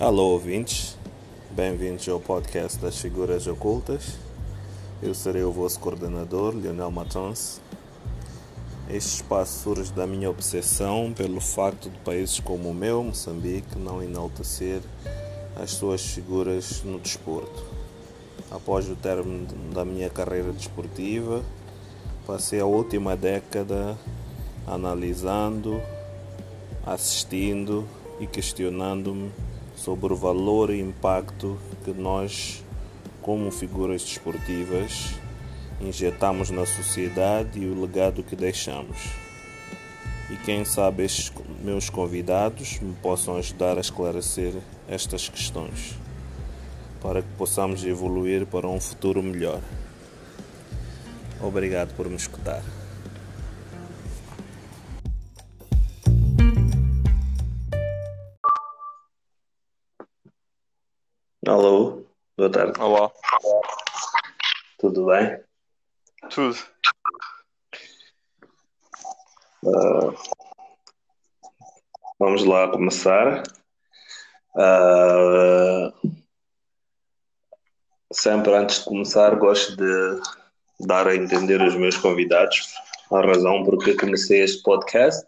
Alô ouvintes, bem-vindos ao podcast das figuras ocultas. Eu serei o vosso coordenador, Lionel Matons. Este espaço surge da minha obsessão pelo facto de países como o meu, Moçambique, não enaltecer as suas figuras no desporto. Após o término da minha carreira desportiva, passei a última década analisando, assistindo e questionando-me sobre o valor e impacto que nós, como figuras desportivas, injetamos na sociedade e o legado que deixamos. E quem sabe estes meus convidados me possam ajudar a esclarecer estas questões, para que possamos evoluir para um futuro melhor. Obrigado por me escutar. Alô, boa tarde. Olá, Tudo bem? tudo. Ah, vamos lá começar. Ah, sempre antes de começar, gosto de dar a entender os meus convidados a razão porque comecei este podcast.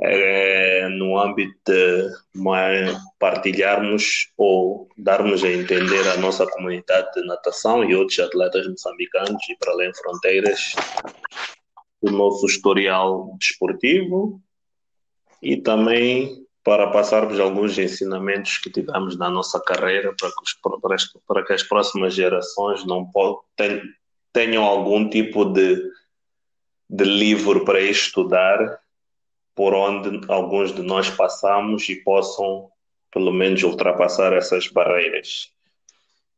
É no âmbito de partilharmos ou darmos a entender à nossa comunidade de natação e outros atletas moçambicanos e para além fronteiras o nosso historial desportivo e também para passarmos alguns ensinamentos que tivemos na nossa carreira para que, os- para que as próximas gerações não tenham algum tipo de, de livro para estudar por onde alguns de nós passamos e possam pelo menos ultrapassar essas barreiras.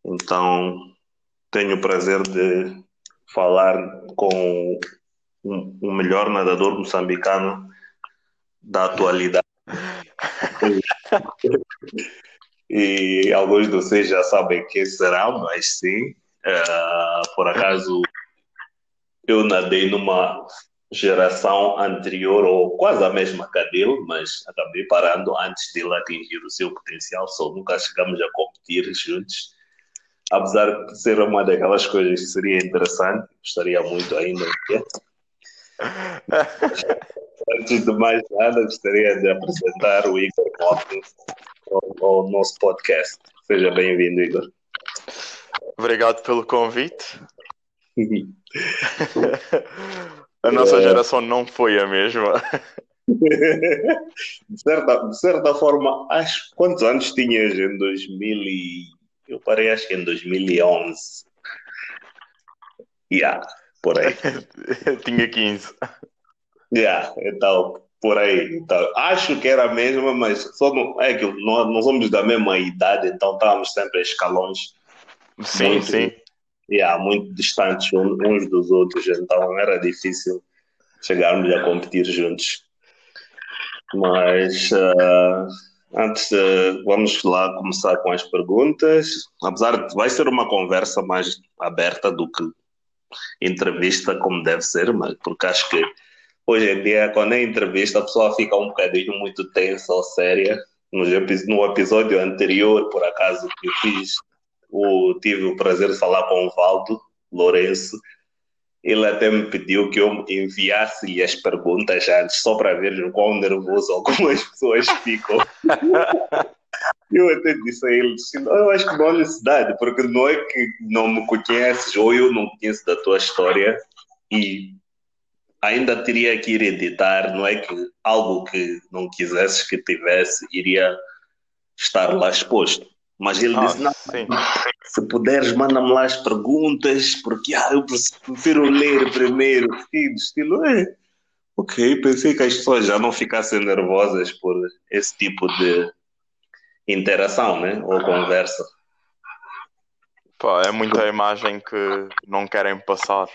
Então, tenho o prazer de falar com o melhor nadador moçambicano da atualidade. E alguns de vocês já sabem quem será, mas sim, eh, por acaso eu nadei numa geração anterior ou quase a mesma que a dele, mas acabei parando antes de ele atingir o seu potencial, só nunca chegamos a competir juntos. Apesar de ser uma daquelas coisas que seria interessante, gostaria muito ainda de. Antes de mais nada, gostaria de apresentar o Igor Mota ao, ao nosso podcast. Seja bem-vindo, Igor. Obrigado pelo convite. A nossa geração não foi a mesma. De certa, de certa forma, acho quantos anos tinhas em 2000 e... Eu parei acho que em 2011. Yeah, por aí. Tinha 15. Yeah, então, por aí. Então, acho que era a mesma, mas só não, é que nós, nós somos da mesma idade, então estávamos sempre a escalões Sim, Muito. sim. Yeah, muito distantes uns dos outros, então era difícil chegarmos a competir juntos. Mas ah, antes, vamos lá começar com as perguntas. Apesar de vai ser uma conversa mais aberta do que entrevista, como deve ser, mas porque acho que hoje em dia, quando é entrevista, a pessoa fica um bocadinho muito tensa ou séria. No episódio anterior, por acaso, que eu fiz, o, tive o prazer de falar com o Valdo Lourenço. Ele até me pediu que eu enviasse-lhe as perguntas antes, só para ver o quão nervoso algumas pessoas ficam. Eu até disse a ele, disse, "Não, eu acho que não há necessidade, porque não é que não me conheces ou eu não conheço da tua história e ainda teria que ir editar, não é que algo que não quisesses que tivesse iria estar lá exposto. Mas ele Ah, disse, não, sim. se puderes, manda-me lá as perguntas, porque ah, eu prefiro ler primeiro. E estilo, é, ok, pensei que as pessoas já não ficassem nervosas por esse tipo de interação, né? Ou conversa. Pá, é muita imagem que não querem passar.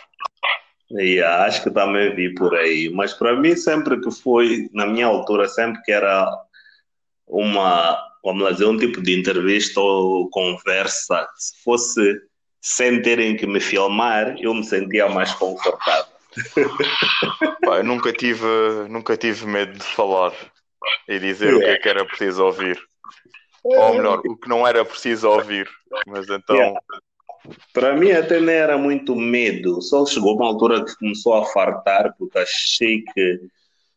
E acho que também vi por aí. Mas para mim, sempre que foi, na minha altura, sempre que era uma, vamos lá dizer, um tipo de entrevista ou conversa, se fosse sem terem que me filmar, eu me sentia mais confortável. Pá, eu nunca tive, nunca tive medo de falar e dizer o que é que era preciso ouvir. Ou melhor, o que não era preciso ouvir. Mas então. Yeah. Para mim até nem era muito medo, só chegou uma altura que começou a fartar, porque achei que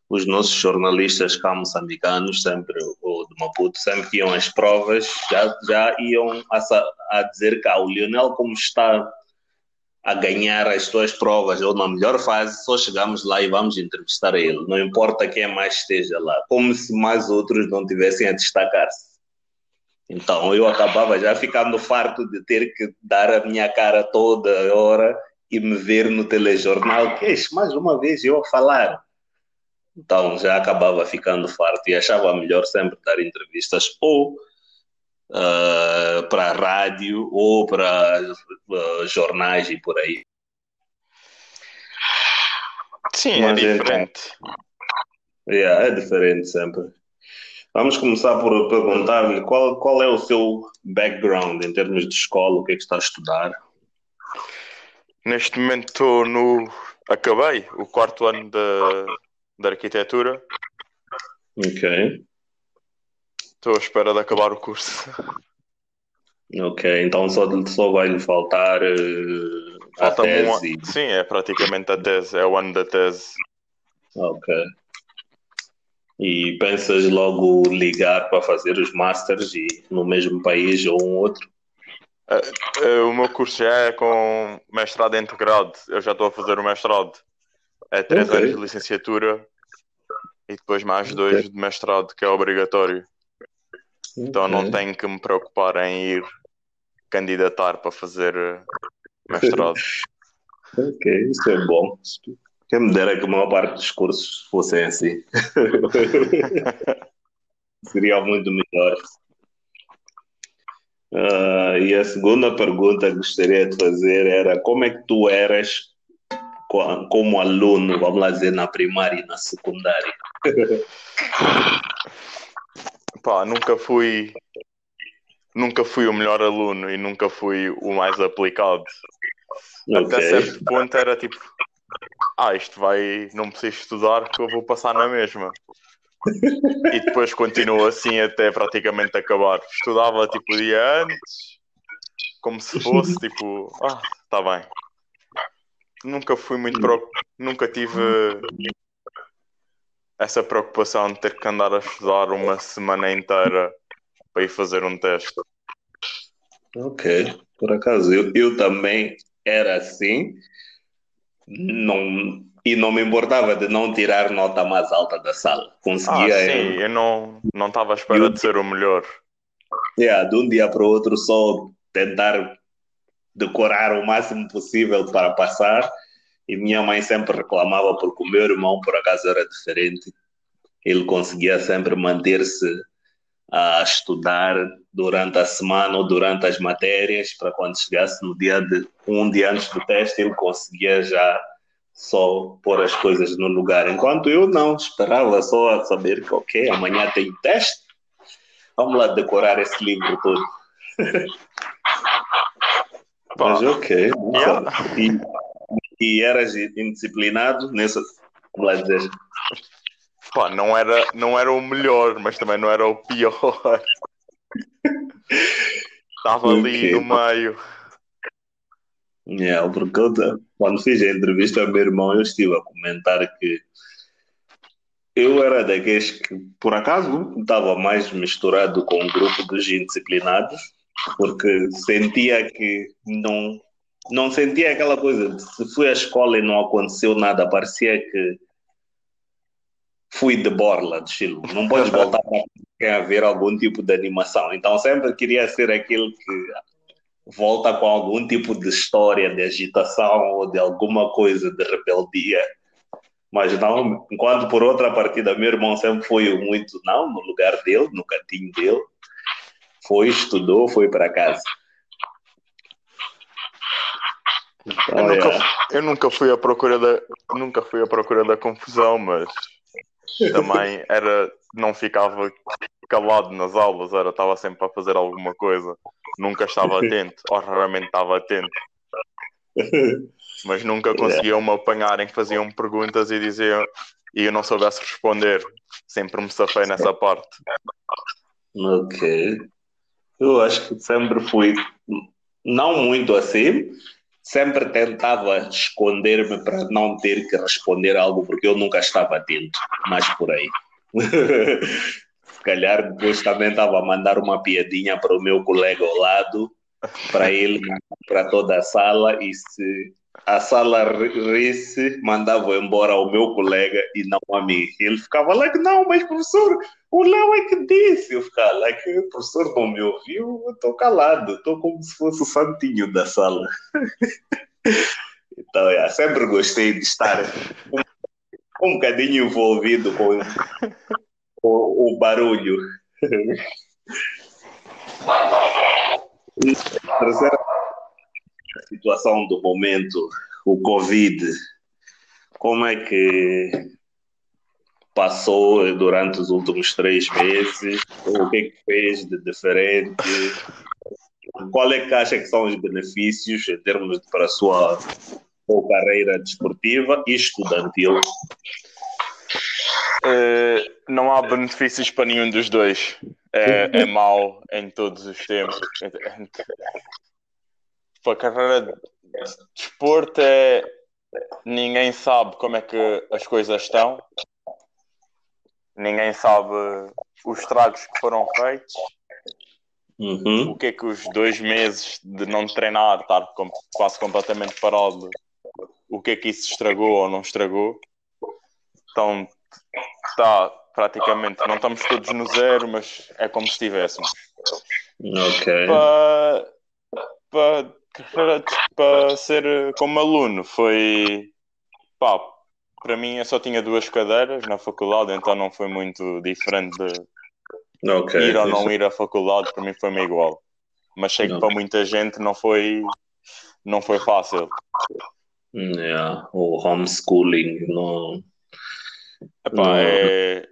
os nossos jornalistas cá moçambicanos, sempre, ou de Maputo, sempre que iam às provas, já, já iam a, a dizer que ah, o Lionel, como está a ganhar as suas provas ou na melhor fase, só chegamos lá e vamos entrevistar ele. Não importa quem mais esteja lá, como se mais outros não tivessem a destacar-se. Então eu acabava já ficando farto de ter que dar a minha cara toda hora e me ver no telejornal, que é mais uma vez eu a falar. Então já acabava ficando farto e achava melhor sempre dar entrevistas ou uh, para rádio ou para uh, jornais e por aí. Sim, é Mas é diferente. Então, yeah, é diferente sempre. Vamos começar por perguntar-lhe qual, qual é o seu background em termos de escola, o que é que está a estudar? Neste momento estou no. Acabei o quarto ano da, da arquitetura. Ok. Estou à espera de acabar o curso. Ok, então só, só vai lhe faltar uh, a tese. Um... Sim, é praticamente a tese, é o ano da tese. Ok. E pensas logo ligar para fazer os masters e no mesmo país ou um outro? Uh, uh, o meu curso já é com mestrado integrado. Eu já estou a fazer o mestrado. É três okay. anos de licenciatura e depois mais dois okay. de mestrado, que é obrigatório. Okay. Então não tenho que me preocupar em ir candidatar para fazer eh, mestrado. ok, isso é bom. Quem me dera que a maior parte dos cursos fossem assim. Seria muito melhor. Uh, e a segunda pergunta que gostaria de fazer era como é que tu eras como aluno, vamos lá dizer, na primária e na secundária? Pá, nunca fui nunca fui o melhor aluno e nunca fui o mais aplicado. Okay. Até certo ponto era tipo ah, isto vai, não preciso estudar que eu vou passar na mesma. e depois continua assim até praticamente acabar. Estudava tipo o dia antes, como se fosse tipo, ah, tá bem. Nunca fui muito pro... nunca tive essa preocupação de ter que andar a estudar uma semana inteira para ir fazer um teste. Ok, por acaso eu, eu também era assim não, e não me importava de não tirar nota mais alta da sala. Conseguia. Ah, sim, eu, eu não estava à espera eu, de ser o melhor. Yeah, de um dia para o outro só tentar decorar o máximo possível para passar. E minha mãe sempre reclamava porque o meu irmão, por acaso, era diferente. Ele conseguia sempre manter-se a estudar durante a semana ou durante as matérias, para quando chegasse no dia de um dia antes do teste, ele conseguia já só pôr as coisas no lugar. Enquanto eu não, esperava só saber que, ok, amanhã tem teste, vamos lá decorar esse livro todo. Mas ok, yeah. e, e eras indisciplinado nessa, vamos lá dizer, Pá, não era, não era o melhor, mas também não era o pior. Estava ali no meio. Yeah, porque eu, quando fiz a entrevista ao meu irmão, eu estive a comentar que eu era daqueles que, por acaso, estava mais misturado com o grupo dos indisciplinados, porque sentia que não, não sentia aquela coisa de se fui à escola e não aconteceu nada, parecia que fui de borla, de estilo. Não podes voltar para haver algum tipo de animação. Então sempre queria ser aquele que volta com algum tipo de história de agitação ou de alguma coisa de rebeldia. Mas não, enquanto por outra partida, meu irmão sempre foi muito, não, no lugar dele, no cantinho dele. Foi, estudou, foi para casa. Então, eu, nunca, é. eu nunca fui à procura da nunca fui à procura da confusão, mas também era, não ficava calado nas aulas, era, estava sempre a fazer alguma coisa, nunca estava atento, ou raramente estava atento. Mas nunca conseguiam-me apanhar em que faziam perguntas e diziam e eu não soubesse responder. Sempre me safei nessa parte. Ok. Eu acho que sempre fui, não muito assim, sempre tentava esconder-me para não ter que responder algo, porque eu nunca estava atento, mais por aí. Se calhar depois também estava a mandar uma piadinha para o meu colega ao lado, para ele, para toda a sala, e se a sala risse, mandava embora o meu colega e não a mim. Ele ficava lá, like, não, mas professor, o Léo é que disse. Eu ficava lá, like, o professor não me ouviu, eu estou calado, estou como se fosse o santinho da sala. então, é, sempre gostei de estar um, um bocadinho envolvido com, com o barulho. terceira situação do momento, o Covid, como é que passou durante os últimos três meses? O que é que fez de diferente? Qual é que acha que são os benefícios em termos de, para a sua, sua carreira desportiva e estudantil? Uh, não há benefícios para nenhum dos dois. É, é em todos os tempos para a carreira de desporto é ninguém sabe como é que as coisas estão, ninguém sabe os estragos que foram feitos, uhum. o que é que os dois meses de não treinar, estar quase completamente parado, o que é que isso estragou ou não estragou. Então está praticamente, não estamos todos no zero, mas é como se estivéssemos. Ok. Para, para para, ser eh, como aluno foi pá, para mim eu só tinha duas cadeiras na faculdade, então não foi muito diferente de okay, ir ou não ir à faculdade, para mim foi-me igual. Mas sei que para muita gente não foi não foi fácil. Yeah, o homeschooling não. Epá, não. É...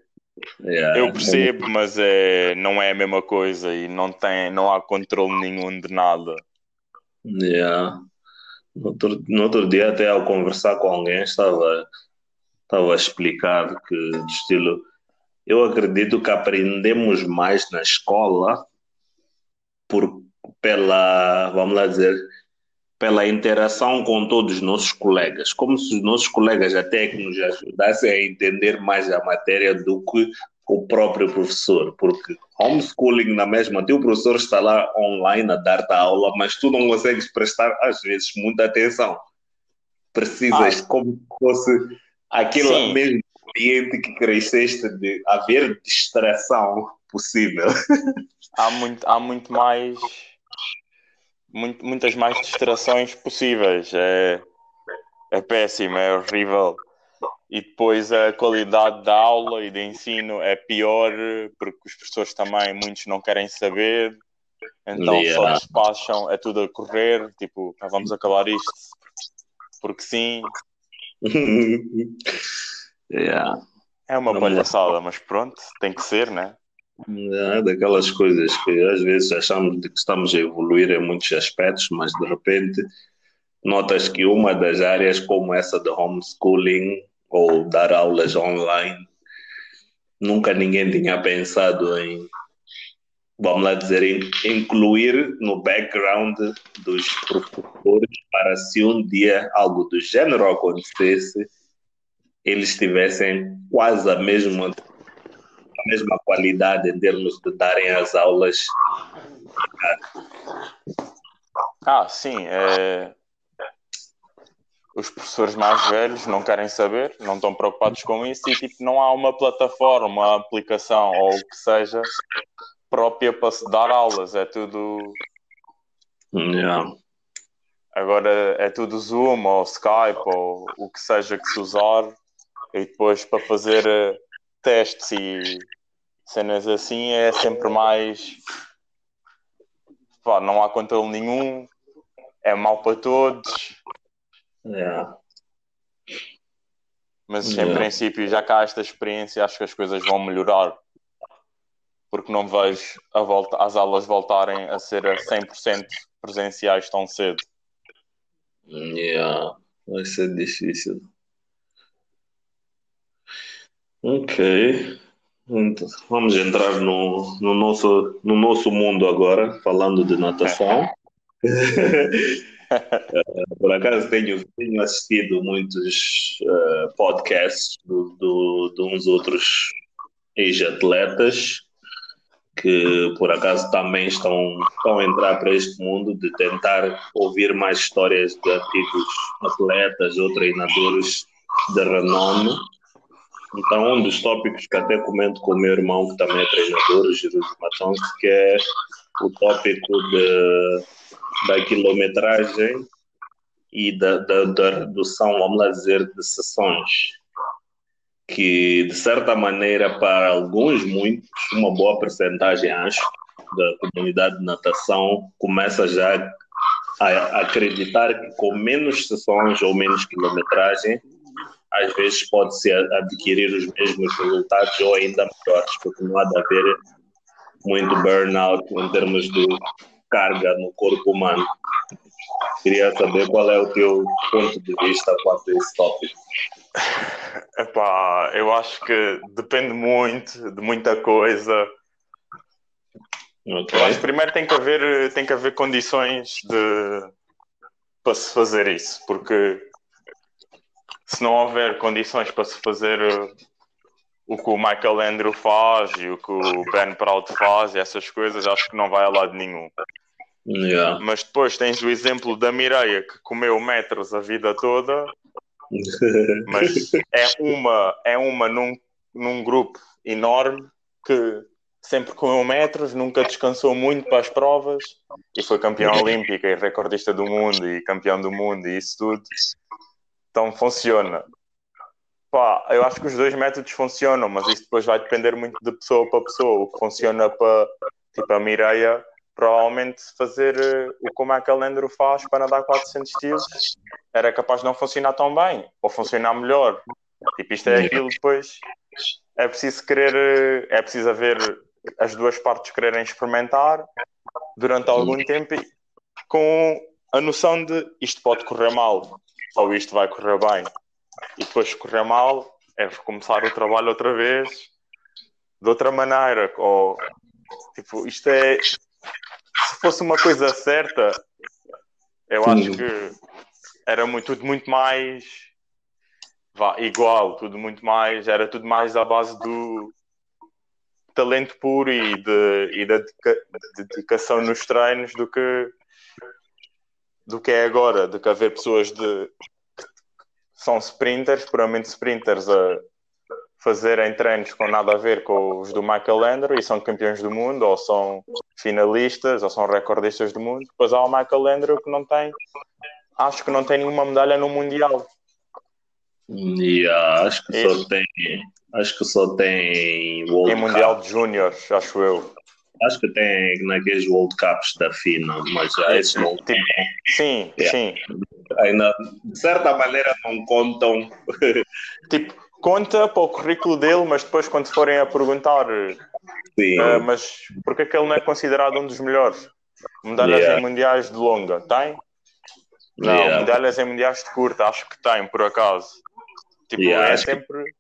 Yeah. Eu percebo, mas é, não é a mesma coisa e não, tem, não há controle nenhum de nada. Yeah. No outro, no outro dia, até ao conversar com alguém, estava, estava a explicar que, de estilo, eu acredito que aprendemos mais na escola por, pela, vamos lá dizer, pela interação com todos os nossos colegas, como se os nossos colegas até que nos ajudassem a entender mais a matéria do que o próprio professor, porque homeschooling na mesma, teu professor está lá online a dar-te a aula, mas tu não consegues prestar, às vezes, muita atenção. Precisas, ah. como se fosse aquele Sim. mesmo ambiente que cresceste de haver distração possível. Há muito, há muito mais, muito, muitas mais distrações possíveis. É, é péssimo, é horrível e depois a qualidade da aula e de ensino é pior porque os professores também, muitos não querem saber, então yeah. só despacham, é tudo a correr, tipo, vamos acabar isto porque sim. yeah. É uma palhaçada, mas pronto, tem que ser, né? É daquelas coisas que às vezes achamos de que estamos a evoluir em muitos aspectos, mas de repente notas que uma das áreas como essa do homeschooling ou dar aulas online. Nunca ninguém tinha pensado em, vamos lá dizer, em incluir no background dos professores para se um dia algo do gênero acontecesse, eles tivessem quase a mesma, a mesma qualidade em termos de darem as aulas. Ah, sim. É os professores mais velhos não querem saber, não estão preocupados com isso e tipo, não há uma plataforma, uma aplicação ou o que seja própria para se dar aulas, é tudo. Yeah. Agora é tudo Zoom ou Skype ou o que seja que se usar e depois para fazer eh, testes e cenas assim é sempre mais. Pá, não há controle nenhum, é mau para todos é. Mas em princípio, já cá esta experiência, acho que as coisas vão melhorar. Porque não vejo a volta, as aulas voltarem a ser a 100% presenciais tão cedo. Yeah. Vai ser difícil. Ok. Então, vamos entrar no, no, nosso, no nosso mundo agora, falando de natação. Por acaso tenho, tenho assistido muitos uh, podcasts do, do, de uns outros ex-atletas que por acaso também estão, estão a entrar para este mundo de tentar ouvir mais histórias de antigos atletas ou treinadores de renome. Então, um dos tópicos que até comento com o meu irmão, que também é treinador, o Jerusalém Matons, que é o tópico de, da quilometragem e da, da, da redução, vamos lá dizer, de sessões que, de certa maneira, para alguns, muitos, uma boa percentagem, acho, da comunidade de natação começa já a acreditar que com menos sessões ou menos quilometragem, às vezes pode-se adquirir os mesmos resultados ou ainda melhores, porque não há de haver muito burnout em termos de carga no corpo humano. Queria saber qual é o teu ponto de vista quanto a esse tópico. Epá, eu acho que depende muito de muita coisa. Okay. Eu acho que primeiro tem que haver, tem que haver condições de, para se fazer isso, porque se não houver condições para se fazer o que o Michael Andrew faz e o que o Ben Proud faz, essas coisas, acho que não vai a lado nenhum. Yeah. Mas depois tens o exemplo da Mireia que comeu metros a vida toda mas é uma, é uma num, num grupo enorme que sempre comeu metros, nunca descansou muito para as provas e foi campeão olímpico e recordista do mundo e campeão do mundo e isso tudo. Então funciona. Pá, eu acho que os dois métodos funcionam, mas isso depois vai depender muito de pessoa para pessoa. O que funciona para tipo a Mireia provavelmente fazer uh, o que o McAlendro faz para nadar 400 estilos era capaz de não funcionar tão bem ou funcionar melhor. Tipo, isto é aquilo depois. É preciso querer, uh, é preciso haver as duas partes quererem experimentar durante algum tempo com a noção de isto pode correr mal ou isto vai correr bem. E depois correr mal é recomeçar o trabalho outra vez de outra maneira. Ou, tipo, isto é, se fosse uma coisa certa, eu Sim. acho que era muito, tudo muito mais vá, igual, tudo muito mais, era tudo mais à base do talento puro e, de, e da dedicação nos treinos do que do que é agora, do que haver pessoas de são sprinters, puramente sprinters a fazerem treinos com nada a ver com os do Michael Landry e são campeões do mundo, ou são finalistas, ou são recordistas do mundo. Depois há o Michael Landry que não tem, acho que não tem nenhuma medalha no Mundial. Yeah, acho que só tem. Acho que só tem World em Mundial de Júniores, acho eu. Acho que tem naqueles World Cups da FINA, mas esses não tipo, Sim, yeah. sim. Ainda, de certa maneira, não contam. tipo, conta para o currículo dele, mas depois quando forem a perguntar uh, mas porque é que ele não é considerado um dos melhores? Medalhas yeah. em mundiais de longa, tem? Não, yeah. medalhas em mundiais de curta, acho que tem, por acaso. Tipo, yeah, é sempre. Que...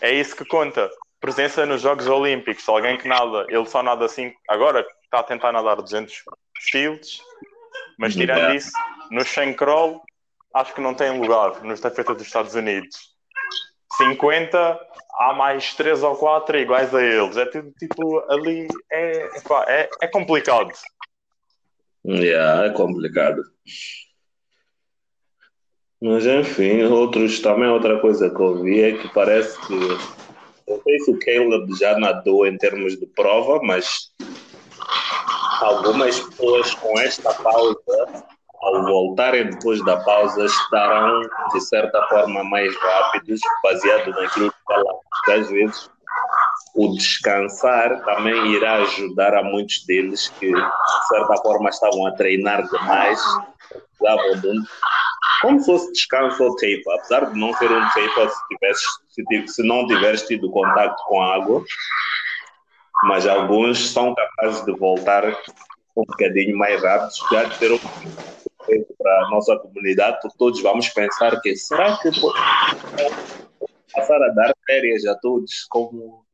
É isso que conta. Presença nos Jogos Olímpicos. Alguém que nada, ele só nada assim. Agora está a tentar nadar 200 estilos, mas tirando yeah. isso, no 100 crawl, acho que não tem lugar nos estafeta dos Estados Unidos. 50, há mais 3 ou 4 iguais a eles. É tudo tipo ali. É, é, é complicado. Yeah, é complicado. Mas enfim, outros também outra coisa que eu vi é que parece que não sei se o Caleb já nadou em termos de prova, mas algumas pessoas com esta pausa ao voltarem depois da pausa, estarão, de certa forma, mais rápidos, baseado naquilo que falamos. Às vezes o descansar também irá ajudar a muitos deles que, de certa forma, estavam a treinar demais, precisavam de um, como se fosse descanso ou tape, apesar de não ser um tape se, tivesse, se, se não tiveres tido contato com a água, mas alguns são capazes de voltar um bocadinho mais rápidos, já ter um para a nossa comunidade, porque todos vamos pensar que será que passar a dar férias a todos como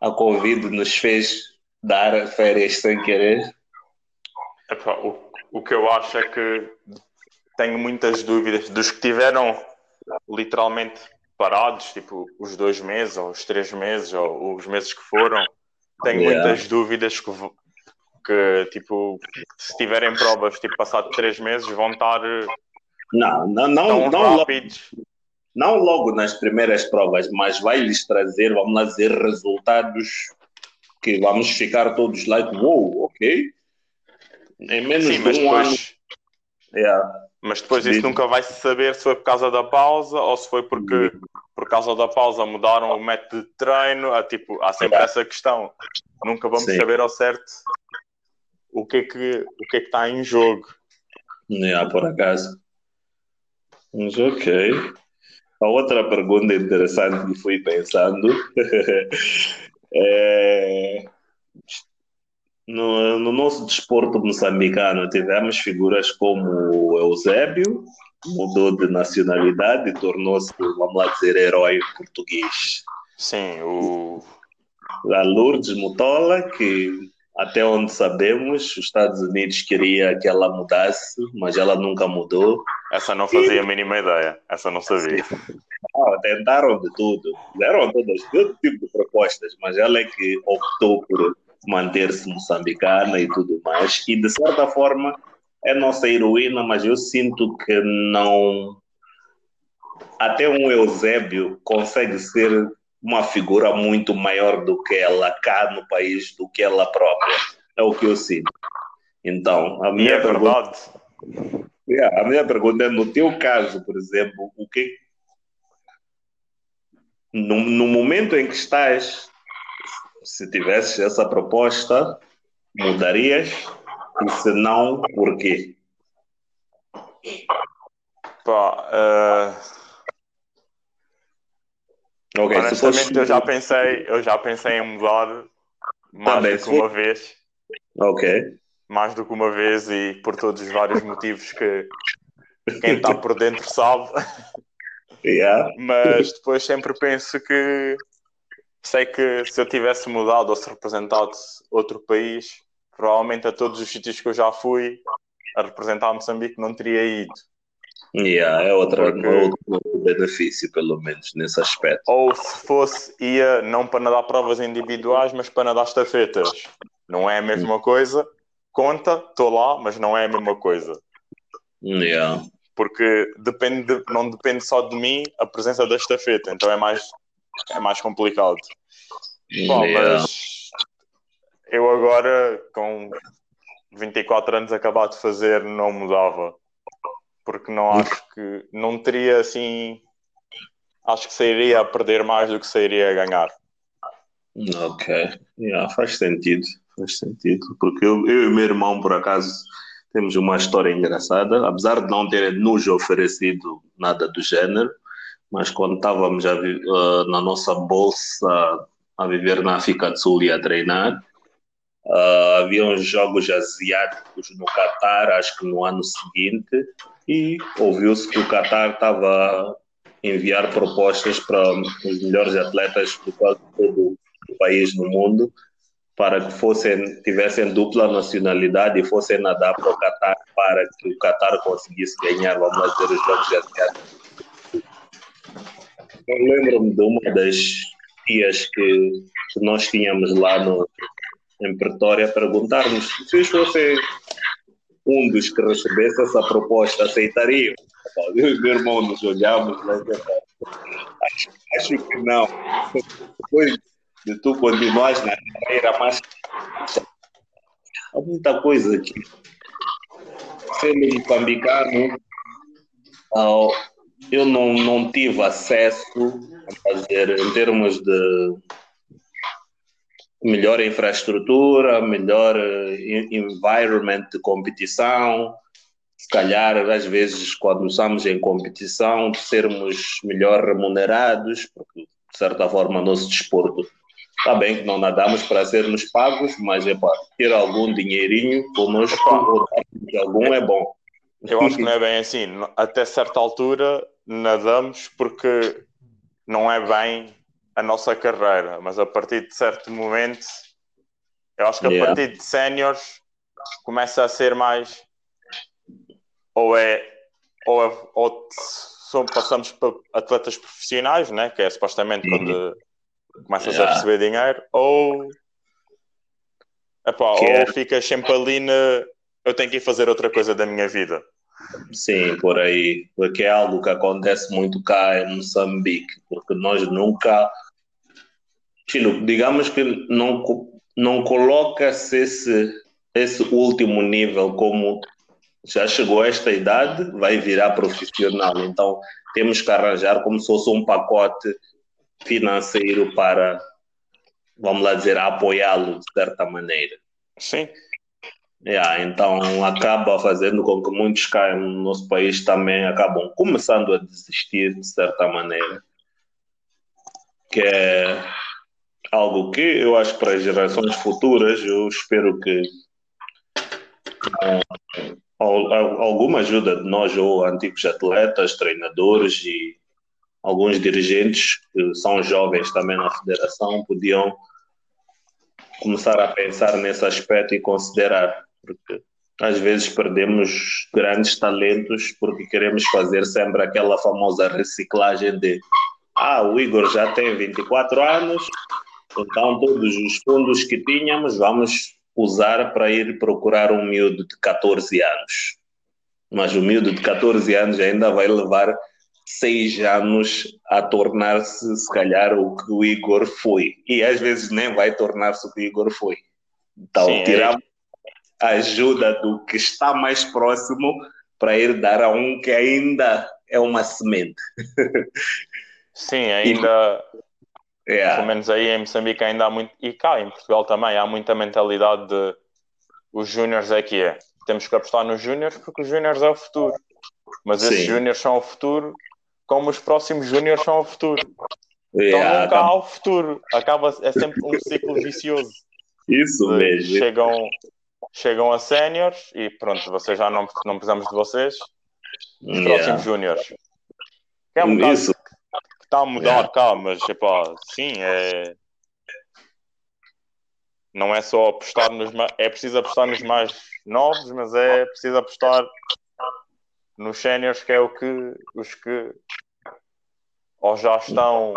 a Covid nos fez dar férias sem querer? Epá, o, o que eu acho é que tenho muitas dúvidas dos que tiveram literalmente parados, tipo os dois meses, ou os três meses, ou os meses que foram. Tenho Yeah. muitas dúvidas que, que, tipo, se tiverem provas, tipo, passado três meses, vão estar eh, Não, não, não, não, logo, não logo nas primeiras provas, mas vai lhes trazer, vamos lá dizer, resultados que vamos ficar todos like, wow, ok? Em menos Sim, de mas um ano. depois, Yeah. mas depois isso nunca vai se saber se foi por causa da pausa ou se foi porque por causa da pausa mudaram o método de treino. Há, tipo, há sempre essa questão. Nunca vamos Sim. saber ao certo o que é que o que é que está em jogo. Yeah, por acaso. Mas ok. A outra pergunta interessante que fui pensando é no, no nosso desporto moçambicano tivemos figuras como o Eusébio, mudou de nacionalidade e tornou-se, vamos lá dizer, herói português. Sim, o A Lourdes Mutola, que até onde sabemos, os Estados Unidos queria que ela mudasse, mas ela nunca mudou. essa não fazia a mínima ideia. Essa não sabia. Ah, tentaram de tudo, fizeram todas, todo tipo de propostas, mas ela é que optou por manter-se moçambicana e tudo mais. E de certa forma é nossa heroína, mas eu sinto que não. Até um Eusébio consegue ser uma figura muito maior do que ela cá no país, do que ela própria. É o que eu sinto. Então, a minha é pergunta. Yeah, a minha pergunta é, no teu caso, por exemplo, o que no, no momento em que estás, se tivesses essa proposta, mudarias? E se não, por quê? Pá, eh, Ok, se honestamente fosse- eu já pensei, eu já pensei em mudar mais Também, do que uma vez. Ok, mais do que uma vez e por todos os vários motivos que quem está por dentro sabe, yeah. mas depois sempre penso que sei que se eu tivesse mudado ou se representado outro país, provavelmente a todos os sítios que eu já fui a representar Moçambique não teria ido. Yeah, é outra, Porque- outro benefício, pelo menos, nesse aspecto. Ou se fosse, ia não para nadar provas individuais, mas para nadar estafetas. Não é a mesma coisa. Conta, estou lá, mas não é a mesma coisa. Yeah. porque depende de- não depende só de mim a presença da estafeta, então é mais, é mais complicado. Bom, Yeah. mas eu agora, com 24 anos acabado de fazer, não mudava, porque não acho que não teria assim. Acho que sairia a perder mais do que sairia a ganhar. Ok, yeah, faz sentido, faz sentido, porque eu, eu e meu irmão, por acaso, temos uma história engraçada, apesar de não terem nos oferecido nada do género, mas quando estávamos a ah, na nossa bolsa a viver na África do Sul e a treinar, ah, havia uns jogos asiáticos no Catar, acho que no ano seguinte, e ouviu-se que o Catar estava a enviar propostas para os melhores atletas de quase todo o país no mundo para que fossem tivessem dupla nacionalidade e fossem nadar para o Catar para que o Catar conseguisse ganhar, vamos dizer, os Jogos Asiáticos. Eu lembro-me de uma das tias que, que nós tínhamos lá no, em Pretória perguntar-nos se fossem um que recebesse essa proposta, aceitariam? Eu e meu irmão nos olhamos, mas acho, acho que não. Depois de tu continuares na carreira, mas há muita coisa aqui. Sendo moçambicano, eu não, não tive acesso a fazer, em termos de melhor infraestrutura, melhor eh, en- environment de competição, se calhar, às vezes, quando estamos em competição, sermos melhor remunerados, porque, de certa forma, nosso desporto Está bem que não nadamos para sermos pagos, mas é para ter algum dinheirinho conosco ou algum é bom. Eu acho que não é bem assim. Até certa altura nadamos porque não é bem a nossa carreira, mas a partir de certo momento, eu acho que a Yeah. partir de séniores começa a ser mais ou é ou, é, ou passamos para atletas profissionais, né? que é supostamente Uhum. quando começas Yeah. a receber dinheiro, ou, epá, ou é- ficas sempre ali na eu tenho que ir fazer outra coisa da minha vida. Sim, por aí. Porque é algo que acontece muito cá em Moçambique, porque nós nunca. Chino, digamos que não, não coloca-se esse, esse último nível como já chegou a esta idade, vai virar profissional. Então temos que arranjar como se fosse um pacote financeiro para, vamos lá dizer, apoiá-lo de certa maneira. Sim, Yeah, então acaba fazendo com que muitos cá no nosso país também acabam começando a desistir de certa maneira. Que é algo que eu acho para as gerações futuras eu espero que al- alguma ajuda de nós ou antigos atletas, treinadores e alguns dirigentes que são jovens também na federação podiam começar a pensar nesse aspecto e considerar, porque às vezes perdemos grandes talentos porque queremos fazer sempre aquela famosa reciclagem de ah, o Igor já tem 24 anos, então todos os fundos que tínhamos vamos usar para ir procurar um miúdo de 14 anos. Mas o miúdo de 14 anos ainda vai levar seis anos a tornar-se, se calhar, o que o Igor foi. E às vezes nem vai tornar-se o que o Igor foi. Então, Sim, é tiramos a ajuda do que está mais próximo para ir dar a um que ainda é uma semente. sim, ainda pelo É, menos aí em Moçambique ainda há muito, e cá em Portugal também há muita mentalidade de os júniores é que é. Temos que apostar nos júniores porque os júniores é o futuro. Mas esses júniores são o futuro, como os próximos júniores são o futuro. Então é, nunca há o futuro. Acaba, é sempre um ciclo vicioso. isso mesmo. Chegam, chegam a séniores e pronto, vocês já não, não precisamos de vocês. Os Yeah. próximos júniores. É um Isso, que está a mudar Yeah. cá, mas epá, sim, é. Não é só apostar nos. ma- É preciso apostar nos mais novos, mas é preciso apostar nos séniores, que é o que os que ou já estão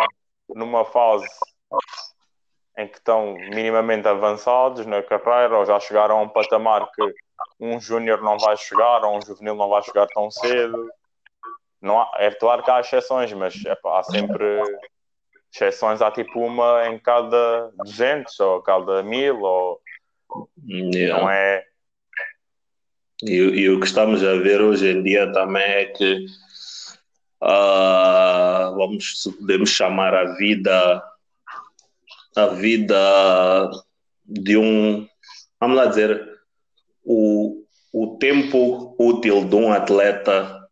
numa fase em que estão minimamente avançados na carreira, ou já chegaram a um patamar que um júnior não vai chegar, ou um juvenil não vai chegar tão cedo. Não há, é claro que há exceções, mas epá, há sempre exceções. Há tipo uma em cada 200 ou cada 1000, ou yeah. não é. E, e o que estamos a ver hoje em dia também é que ah, vamos podemos chamar a vida a vida de um vamos lá dizer o, o tempo útil de um atleta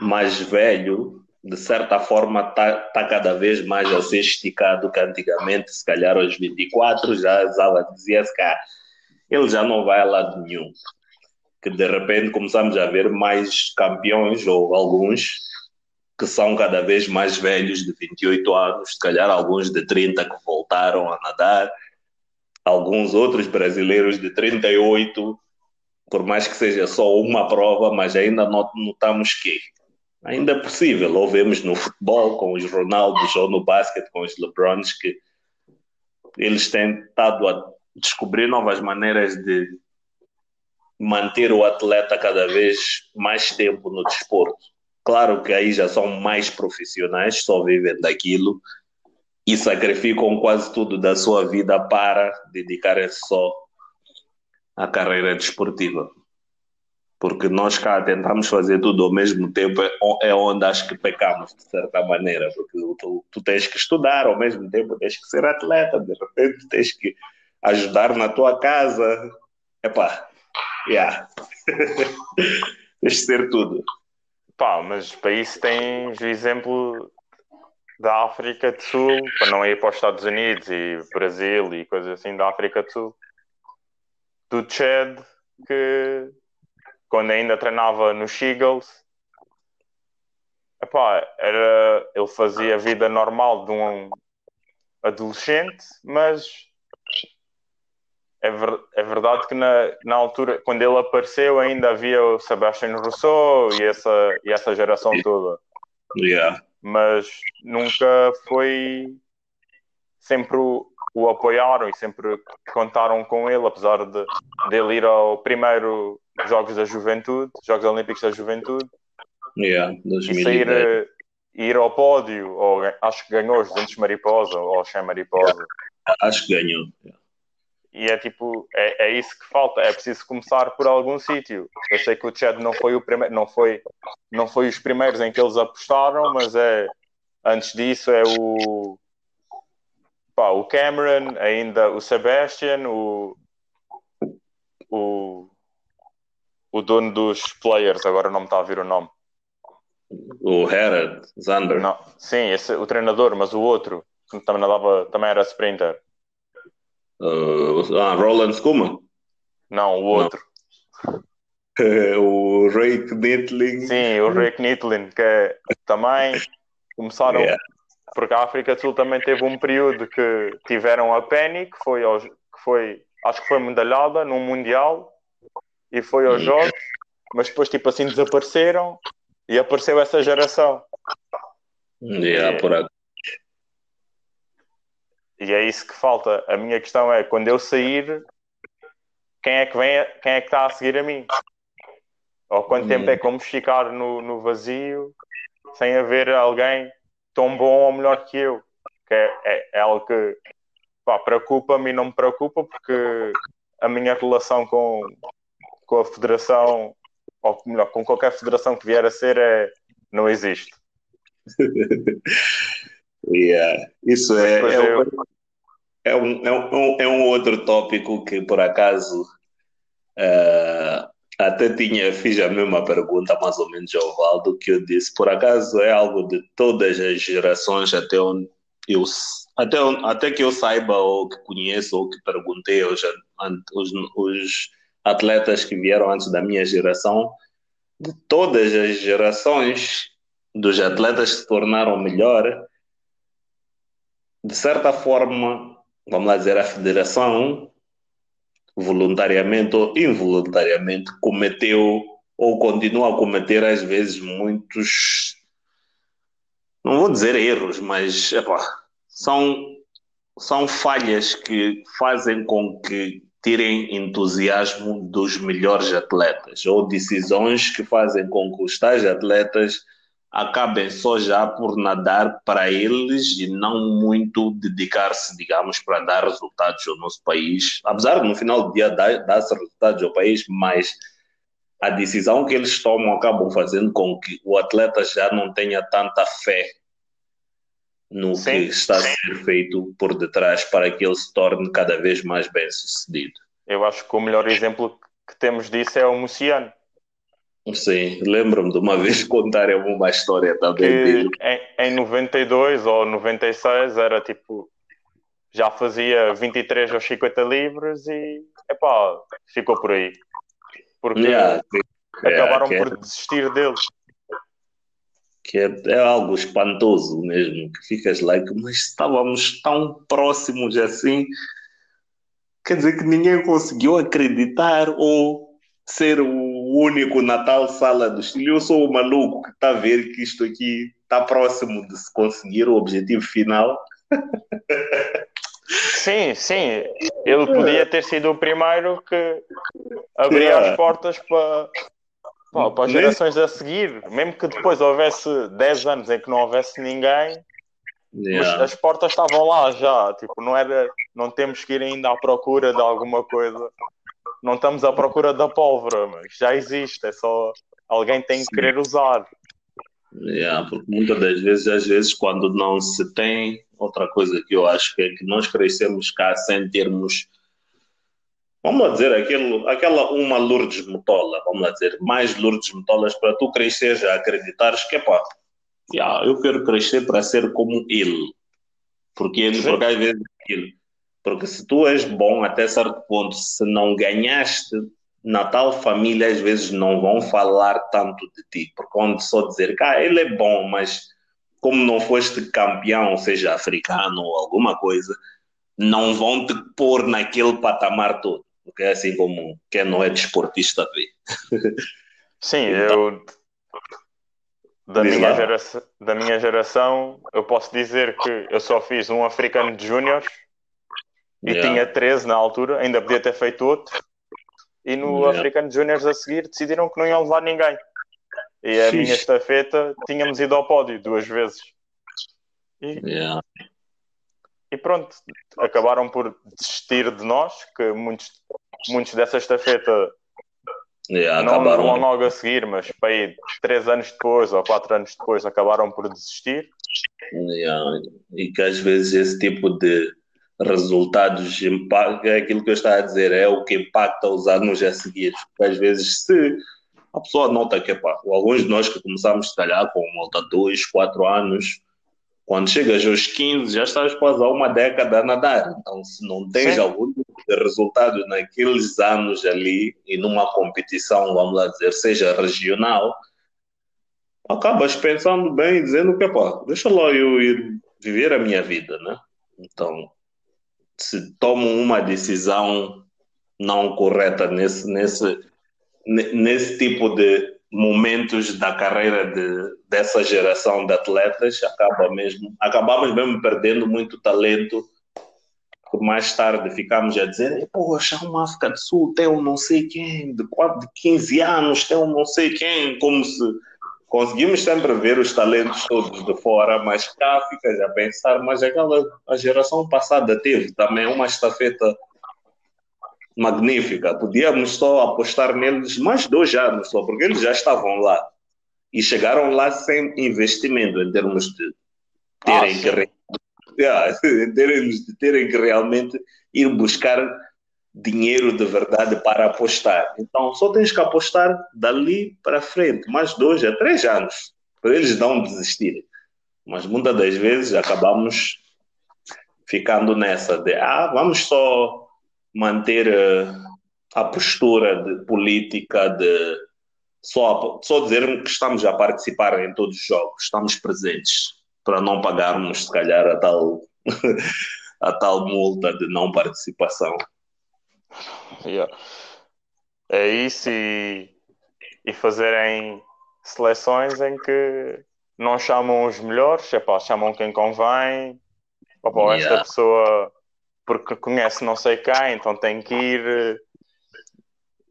mais velho de certa forma está tá cada vez mais a ser esticado que antigamente se calhar aos 24 já dizia-se que ah, ele já não vai a lado nenhum. Que de repente começamos a ver mais campeões ou alguns que são cada vez mais velhos, de 28 anos, se calhar alguns de 30 que voltaram a nadar, alguns outros brasileiros de 38, por mais que seja só uma prova, mas ainda not- notamos que ainda é possível, ou vemos no futebol com os Ronaldos ou no basquete com os LeBrons que eles têm estado a descobrir novas maneiras de manter o atleta cada vez mais tempo no desporto. Claro que aí já são mais profissionais, só vivem daquilo e sacrificam quase tudo da sua vida para dedicarem-se só à carreira desportiva. Porque nós cá tentamos fazer tudo ao mesmo tempo, é é onde acho que pecamos, de certa maneira, porque tu, tu tens que estudar ao mesmo tempo, tens que ser atleta, de repente tens que ajudar na tua casa. Epá, yeah. tens que ser tudo. Pá, mas para isso tens o exemplo da África do Sul, para não ir para os Estados Unidos e Brasil e coisas assim da África do Sul, do Chad, que quando ainda treinava nos Eagles, epá, era, ele fazia a vida normal de um adolescente, mas é, ver, é verdade que na, na altura, quando ele apareceu, ainda havia o Sebastian Rousseau e essa, e essa geração toda. Yeah. Mas nunca foi. Sempre o, o apoiaram e sempre contaram com ele, apesar de, de ele ir ao primeiro Jogos da Juventude, Jogos Olímpicos da Juventude, Yeah, e 2010. sair ir ao pódio, ou acho que ganhou os 200 mariposa, ou 100 mariposa. Acho que ganhou. E é tipo, é, é isso que falta, é preciso começar por algum sítio. Eu sei que o Chad não foi o primeiro, não foi, não foi os primeiros em que eles apostaram, mas é antes disso é o pá, o Cameron, ainda o Sebastian, o, o, o dono dos players, agora não me está a vir o nome. O Herod, Zander. Não, sim, esse, o treinador, mas o outro, que também, nadava, também era sprinter. Uh, ah, Roland Skuma. Não, o outro. o Ray Knitling. Sim, o Rick Nitlin, que é- também começaram. Yeah. Porque a África do Sul também teve um período que tiveram a Penny, que foi, aos, que foi acho que foi medalhada num Mundial e foi aos. Jogos, mas depois, tipo assim, desapareceram e apareceu essa geração. Yeah, por aqui. E é isso que falta. A minha questão é: quando eu sair, quem é que vem, quem é que está a seguir a mim? Ou quanto Hum. tempo é vamos ficar no, no vazio sem haver alguém tão bom ou melhor que eu? Que é, é- é algo que preocupa-me e não me preocupa porque a minha relação com, com a federação, ou melhor, com qualquer federação que vier a ser, é, não existe. Yeah. Isso é, é, eu- um, é, um, é, um, é um outro tópico que, por acaso, eh, até tinha, fiz a mesma pergunta, mais ou menos, ao Valdo, que eu disse, por acaso é algo de todas as gerações, até onde eu, até, onde- até que eu saiba, ou que conheço, ou que perguntei aos, os, os atletas que vieram antes da minha geração, de todas as gerações dos atletas que se tornaram melhor, de certa forma, vamos lá dizer, a federação, voluntariamente ou involuntariamente, cometeu ou continua a cometer, às vezes, muitos. Não vou dizer erros, mas são, são falhas que fazem com que tirem entusiasmo dos melhores atletas, ou decisões que fazem com que os tais atletas acabem só já por nadar para eles e não muito dedicar-se, digamos, para dar resultados ao nosso país. Apesar de no final do dia dar, dar-se resultados ao país, mas a decisão que eles tomam acabam fazendo com que o atleta já não tenha tanta fé no Sim, que está a ser feito por detrás para que ele se torne cada vez mais bem sucedido. Eu acho que o melhor exemplo que temos disso é o Muciano. Sim, lembro-me de uma vez contarem uma história também que dele. em, em 92 ou 96 era tipo já fazia 23 ou 50 livros e epá, ficou por aí. Porque Yeah, acabaram que é- por desistir dele que é, é algo espantoso mesmo, que ficas lá, e que, mas estávamos tão próximos assim, quer dizer que ninguém conseguiu acreditar ou ser o único na tal sala do estilo. Eu sou o maluco que está a ver que isto aqui está próximo de se conseguir o objetivo final. sim, sim ele podia ter sido o primeiro que abria as portas para pá, para as gerações a seguir mesmo que depois houvesse 10 anos em que não houvesse ninguém mas Yeah. as portas estavam lá já, tipo, não era, não temos que ir ainda à procura de alguma coisa. Não estamos à procura da pólvora, mas já existe, é só alguém tem que Sim. querer usar. Yeah, porque muitas das vezes, às vezes, quando não se tem, outra coisa que eu acho que é que nós crescemos cá sem termos, vamos lá dizer, aquilo, aquela uma Lourdes Motola, vamos lá dizer, mais Lourdes Motolas para tu cresceres a acreditares que, pá, yeah, eu quero crescer para ser como ele. Porque ele, Sim. porque às vezes é aquilo. Porque se tu és bom até certo ponto, se não ganhaste na tal família às vezes não vão falar tanto de ti, porque vão só dizer que ah, ele é bom, mas como não foste campeão, seja africano ou alguma coisa, não vão te pôr naquele patamar todo. Porque é assim como quem não é desportista vê. Sim, então, eu da minha, geração, da minha geração, eu posso dizer que eu só fiz um africano de júniores e yeah. tinha 13 na altura, ainda podia ter feito outro. E no yeah. africano de júniores a seguir decidiram que não iam levar ninguém. E a minha estafeta tínhamos ido ao pódio duas vezes. E, yeah. e pronto, acabaram por desistir de nós, que muitos, muitos dessa estafeta Yeah, não acabaram... vão logo a seguir, mas para aí, três anos depois ou quatro anos depois acabaram por desistir. Yeah. E que às vezes esse tipo de resultados é aquilo que eu estava a dizer, é o que impacta os anos a seguir. Porque às vezes se a pessoa nota que pá, alguns de nós que começamos se calhar com volta dois, quatro anos, quando chegas aos 15 já estás quase há uma década a nadar. Então se não tens Sim. algum resultado naqueles anos ali e numa competição, vamos lá dizer, seja regional, acabas pensando bem, dizendo que, pá, deixa lá eu ir viver a minha vida, né? Então, se tomo uma decisão não correta nesse, nesse, nesse tipo de momentos da carreira de, dessa geração de atletas, acaba mesmo, acabamos mesmo perdendo muito talento por mais tarde ficamos a dizer, poxa, uma África do Sul tem um não sei quem, de, 4, de 15 anos tem um não sei quem, como se conseguimos sempre ver os talentos todos de fora, mas cá ficas a pensar, mas aquela a geração passada teve também uma estafeta magnífica, podíamos só apostar neles mais dois anos só, porque eles já estavam lá. E chegaram lá sem investimento em termos de terem ah, que yeah, terem, terem que realmente ir buscar dinheiro de verdade para apostar. Então, só tens que apostar dali para frente, mais dois a três anos, para eles não desistirem. Mas muitas das vezes acabamos ficando nessa de, ah, vamos só manter uh, a postura de política de só, só dizer que estamos a participar em todos os jogos, estamos presentes para não pagarmos, se calhar, a tal, a tal multa de não participação. Yeah. É isso e, e fazerem seleções em que não chamam os melhores, é pá, chamam quem convém. Opa, yeah. Esta pessoa, porque conhece não sei quem, então tem que ir.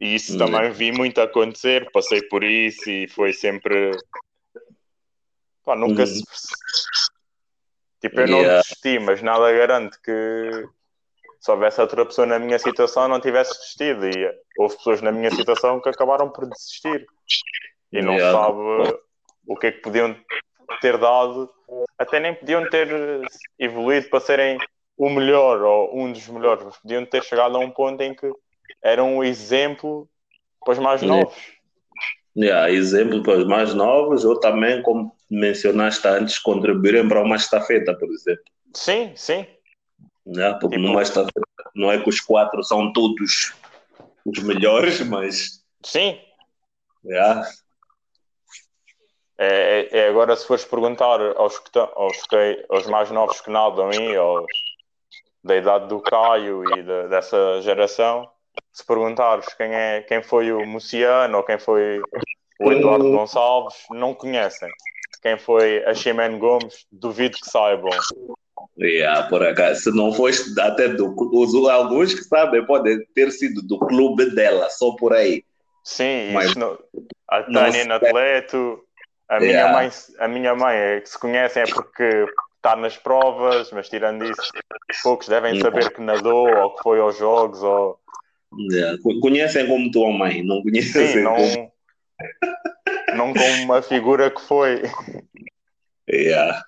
E isso yeah. também vi muito acontecer, passei por isso e foi sempre Pá, nunca se. Uhum. Tipo, eu não desisti, mas nada garante que se houvesse outra pessoa na minha situação não tivesse desistido. E houve pessoas na minha situação que acabaram por desistir e não yeah. sabe o que é que podiam ter dado, até nem podiam ter evoluído para serem o melhor ou um dos melhores, mas podiam ter chegado a um ponto em que eram um exemplo para os mais novos. Yeah, exemplo para os mais novos, ou também, como mencionaste antes, contribuírem para uma estafeta, por exemplo. Sim, sim. Yeah, porque tipo... numa estafeta não é que os quatro são todos os melhores, mas. Sim. Yeah. É, é, é agora, se fores perguntar aos, que, aos, que, aos mais novos que nadam aí, aos, da idade do Caio e de, dessa geração, se perguntares quem, é, quem foi o Muciano ou quem foi o Eduardo Gonçalves, não conhecem. Quem foi a Ximene Gomes, duvido que saibam. Yeah, por acaso, se não foste até do alguns que sabem, podem ter sido do clube dela, só por aí. Sim, Mas, não, a Tânia Natleto, a, yeah. minha mãe, a minha mãe é que se conhecem é porque está nas provas, mas tirando isso, poucos devem yeah. saber que nadou ou que foi aos jogos ou Yeah. Conhecem como tua mãe, não conhecem Sim, não, como... não como uma figura que foi. Yeah.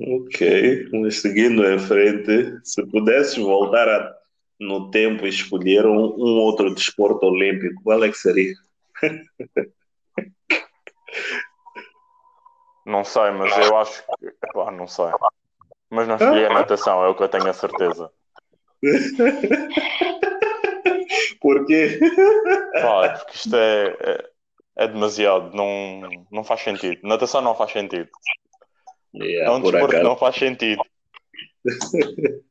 Ok, seguindo em frente, se pudesses voltar a, no tempo e escolher um, um outro desporto olímpico, qual é que seria? Não sei, mas eu acho que. Epá, não sei. Mas não escolhi a natação, é o que eu tenho a certeza. Porquê? Pá, é porque isto é, é, é demasiado, não, não faz sentido. Natação não faz sentido. Yeah, é um por desporto que não faz sentido.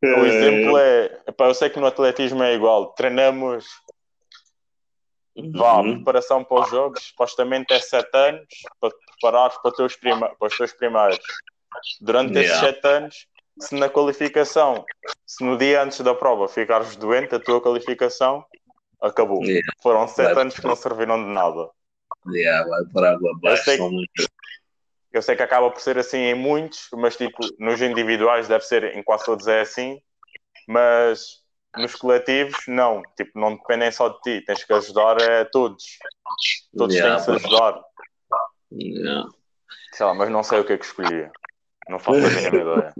O exemplo é, pá, eu sei que no atletismo é igual, treinamos Vá, Uhum. preparação para os jogos, supostamente é 7 anos para te preparares para, os teus prima- para os teus primeiros. Durante esses Yeah. 7 anos, se na qualificação, se no dia antes da prova ficares doente, a tua qualificação acabou. Yeah. Foram 7 Vai. anos que não serviram de nada. Yeah, vai por água abaixo. sei- são muito- Eu sei que acaba por ser assim em muitos, mas tipo, nos individuais deve ser, em quase todos é assim, mas nos coletivos, não. Tipo, não dependem só de ti, tens que ajudar a todos. Todos Yeah, têm que se ajudar. Yeah. Sei lá, mas não sei o que é que escolhia. Não faço a mínima ideia.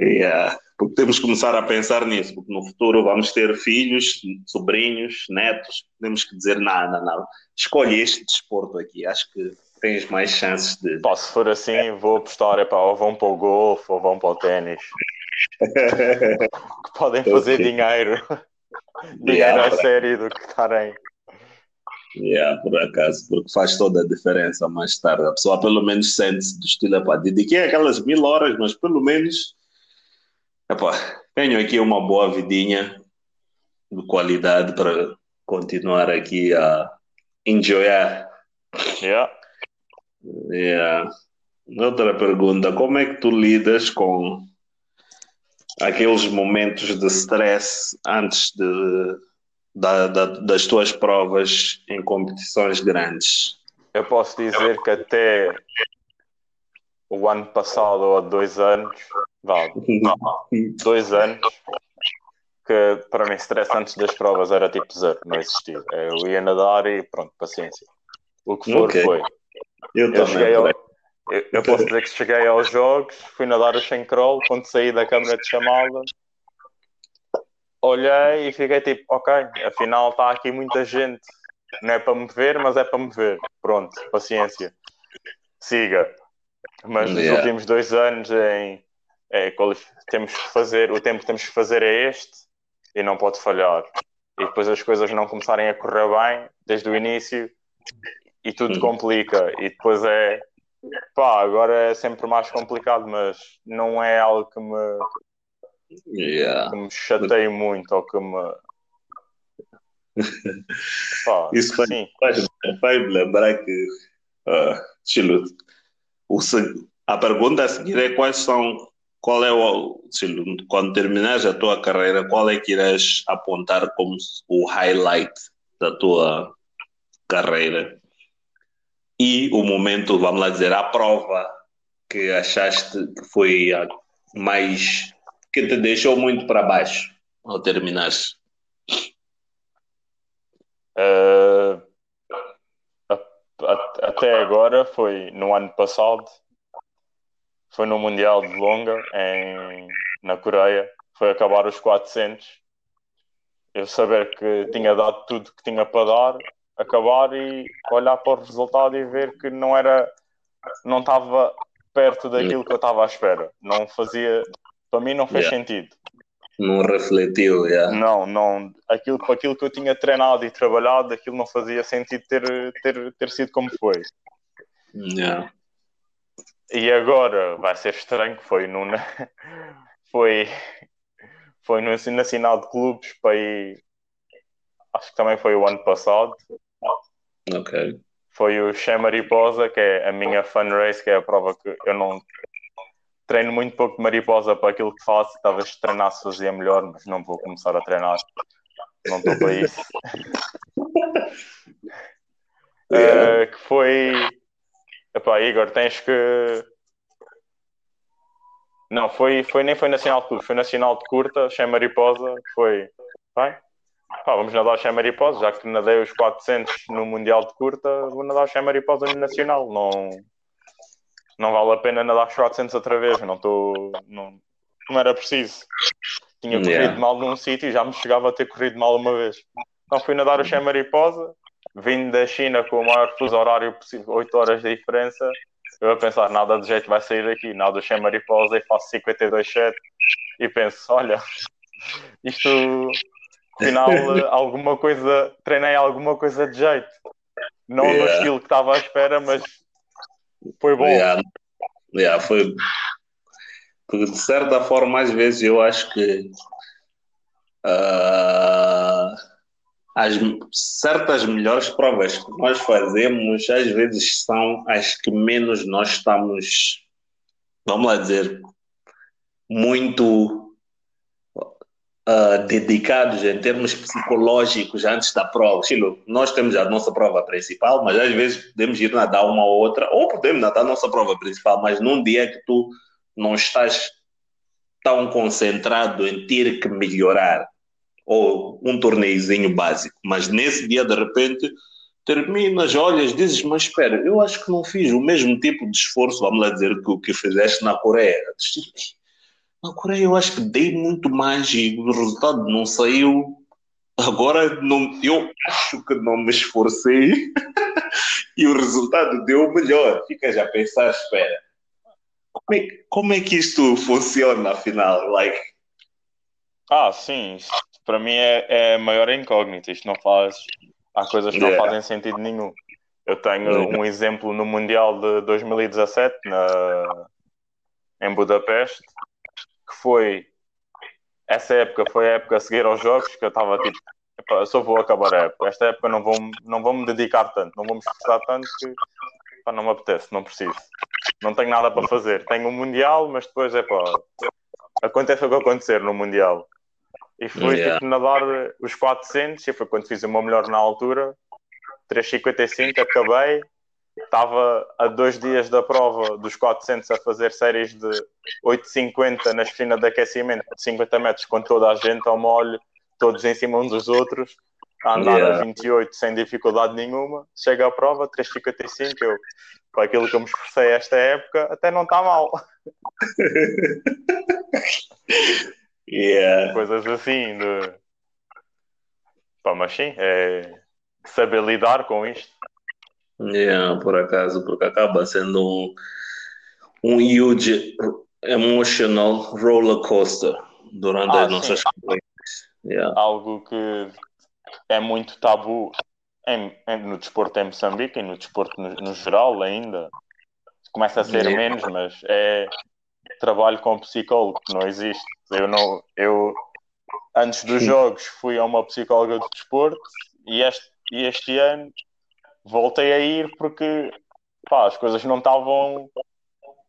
Yeah. Porque temos que começar a pensar nisso, porque no futuro vamos ter filhos, sobrinhos, netos. Temos que dizer: não, não, não. Escolhe este desporto aqui. Acho que tens mais chances de. Pá, se for assim, vou apostar, epá, ou vão para o golfe ou vão para o ténis. Que podem fazer Ok. dinheiro. dinheiro Yeah. a sério do que estarem. Yeah, por acaso, porque faz toda a diferença mais tarde. A pessoa pelo menos sente-se do estilo, epá, dediquei aquelas mil horas, mas pelo menos epá, tenho aqui uma boa vidinha de qualidade para continuar aqui a enjoyar. Yeah. Yeah. Outra pergunta, como é que tu lidas com aqueles momentos de stress antes de, da- da- das tuas provas em competições grandes? Eu posso dizer que até o ano passado ou há dois anos, dois anos, que para mim stress antes das provas era tipo zero, não existia. Eu ia nadar e pronto, paciência. O que for Ok. foi. Eu Eu, também. ao- eu, eu posso dizer que cheguei aos jogos, fui nadar o 100 crawl, quando saí da câmara de chamada, olhei e fiquei tipo, ok, afinal está aqui muita gente. Não é para me ver, mas é para me ver. Pronto, paciência. Siga. Mas nos Yeah. últimos dois anos em, é, temos que fazer, o tempo que temos que fazer é este e não pode falhar. E depois as coisas não começarem a correr bem desde o início e tudo Uhum. complica. E depois é pá, agora é sempre mais complicado, mas não é algo que me, Yeah. que me chateie muito ou que me. Pá, Isso vai- sim. Faz- Faz-me lembrar que, ah, Chilo, o a pergunta a seguir é quais são, qual é o, Chilo, quando terminares a tua carreira, qual é que irás apontar como o highlight da tua carreira? E o momento, vamos lá dizer, a prova que achaste que foi a mais, que te deixou muito para baixo ao terminares? A- a- até agora foi no ano passado, foi no Mundial de Longa em, na Coreia, foi acabar os 400. Eu saber que tinha dado tudo que tinha para dar, acabar e olhar para o resultado e ver que não era, não estava perto daquilo que eu estava à espera. Não fazia, para mim não fez Yeah. sentido. Não refletiu, yeah. Não, não. Aquilo, para aquilo que eu tinha treinado e trabalhado, aquilo não fazia sentido ter, ter, ter sido como foi. Yeah. E agora vai ser estranho que foi no, foi, foi no Nacional de Clubes para ir, acho que também foi o ano passado. Ok. Foi o Che Mariposa, que é a minha fun race, que é a prova que eu não treino muito pouco de mariposa para aquilo que faço. Talvez se treinasse fazia melhor, mas não vou começar a treinar. Não estou para isso. Yeah. Eh, que foi. Epá, Igor, tens que. Não, foi, foi, nem foi Nacional de Clubes, foi Nacional de Curta, Che Mariposa, que foi. Vai? Pá, vamos nadar Che Mariposa, já que nadei os 400 no Mundial de Curta, vou nadar Che Mariposa no Nacional. Não, não vale a pena nadar os 400 outra vez, não estou. Não, não era preciso. Tinha corrido Yeah. mal num sítio e já me chegava a ter corrido mal uma vez. Então fui nadar o Che Mariposa, vindo da China com o maior fuso horário possível, 8 horas de diferença. Eu a pensar, nada de jeito vai sair daqui, nada do Che Mariposa e faço 52,7 e penso, olha, isto, afinal, alguma coisa, treinei alguma coisa de jeito. Não yeah. no estilo que estava à espera, mas foi bom. Yeah. Yeah, foi. Porque de certa forma, às vezes eu acho que uh, as certas melhores provas que nós fazemos, às vezes são as que menos nós estamos, vamos lá dizer, muito uh, dedicados em termos psicológicos antes da prova. Chilo, nós temos a nossa prova principal, mas às vezes podemos ir nadar uma ou outra, ou podemos nadar a nossa prova principal, mas num dia que tu não estás tão concentrado em ter que melhorar, ou um torneizinho básico, mas nesse dia de repente terminas, olhas, dizes, mas espera, eu acho que não fiz o mesmo tipo de esforço, vamos lá dizer, que o que fizeste na Coreia. Na Coreia eu acho que dei muito mais e o resultado não saiu. Agora não, eu acho que não me esforcei e o resultado deu melhor. Fica já a pensar, espera, como é, como é que isto funciona afinal? Like... Ah, sim, para mim é, é maior incógnita. Isto não faz. Há coisas que yeah. não fazem sentido nenhum. Eu tenho um exemplo no Mundial de 2017 na, em Budapeste que foi essa época foi a época a seguir aos jogos que eu estava tipo eu só vou acabar a época. Esta época não vou, não vou me dedicar tanto, não vou me esforçar tanto que pá, não me apetece, não preciso. Não tenho nada para fazer. Tenho um Mundial, mas depois é pá, acontece o que acontecer no Mundial. E fui yeah. tipo, nadar os 400, e foi quando fiz o meu melhor na altura, 3,55, acabei, estava a dois dias da prova dos 400 a fazer séries de 8,50 na piscina de aquecimento de 50 metros com toda a gente ao molho, todos em cima uns dos outros, a andar yeah. a 28 sem dificuldade nenhuma. Chega à prova, 3,55, eu, com aquilo que eu me esforcei esta época, até não está mal. yeah. Coisas assim, de... Pá, mas sim, é saber lidar com isto. Yeah, por acaso, porque acaba sendo um, um huge emotional roller coaster durante ah, as nossas yeah. Algo que é muito tabu em, em, no desporto em Moçambique e no desporto no, no geral ainda. Começa a ser yeah. menos, mas é trabalho com psicólogo que não existe. Eu não, eu antes dos jogos fui a uma psicóloga de desporto e este, e este ano voltei a ir porque pá, as coisas não estavam